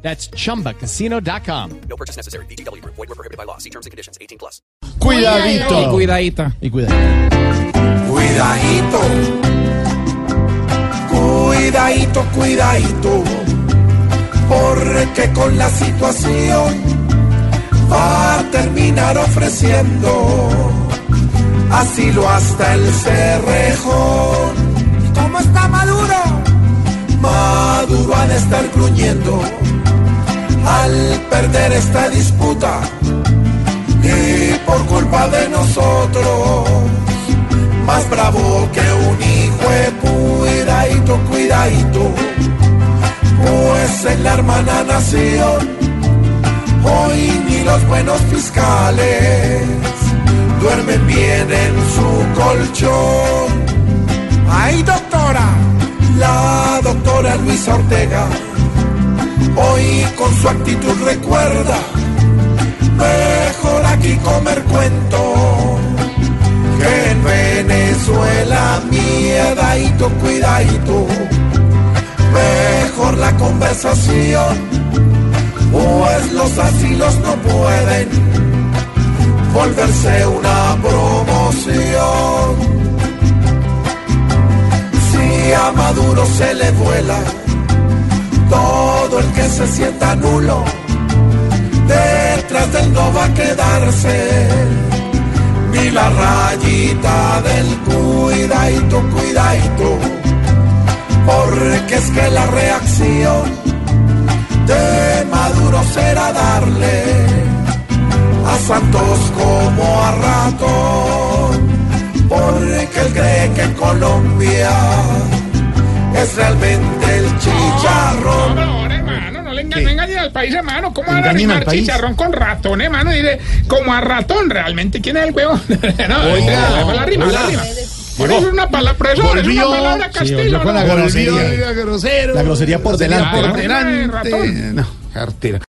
That's chumbacasino.com. No purchase necessary. BGW. Void were prohibited by law. See terms and conditions. 18 plus. Cuidadito. Cuidadita. Y cuidadito. Cuidadito, cuidadito, cuidadito, porque con la situación va a terminar ofreciendo asilo hasta el cerrejón. ¿Cómo está Maduro? Maduro ha de estar gruñendo al perder esta disputa y por culpa de nosotros más bravo que un hijo de cuidadito, cuidadito, pues en la hermana nación, hoy ni los buenos fiscales duermen bien en su colchón. ¡Ay, doctora! La doctora Luisa Ortega, hoy con su actitud recuerda, mejor aquí comer cuento que en Venezuela miedadito, cuidadito, mejor la conversación, pues los asilos no pueden volverse una promoción. Si a Maduro se le vuela todo el que se sienta nulo, detrás del no va a quedarse. Ni la rayita del cuidadito, cuidadito, porque es que la reacción de Maduro será darle a Santos como a ratón, porque él cree que Colombia es realmente el chicharrón. Por favor, hermano, no le engañen, no engañen al país, hermano. ¿Cómo van a ¿Engañen al arrimar país? chicharrón con ratón, hermano? Dice, como a ratón, realmente. ¿Quién es el huevo? no, oiga, la rima, la rima. Por eso es una palabra, profesor, es una palabra castillo, con la ¿no? grosería. La grosería por delante. Por delante. ratón. No, cartera.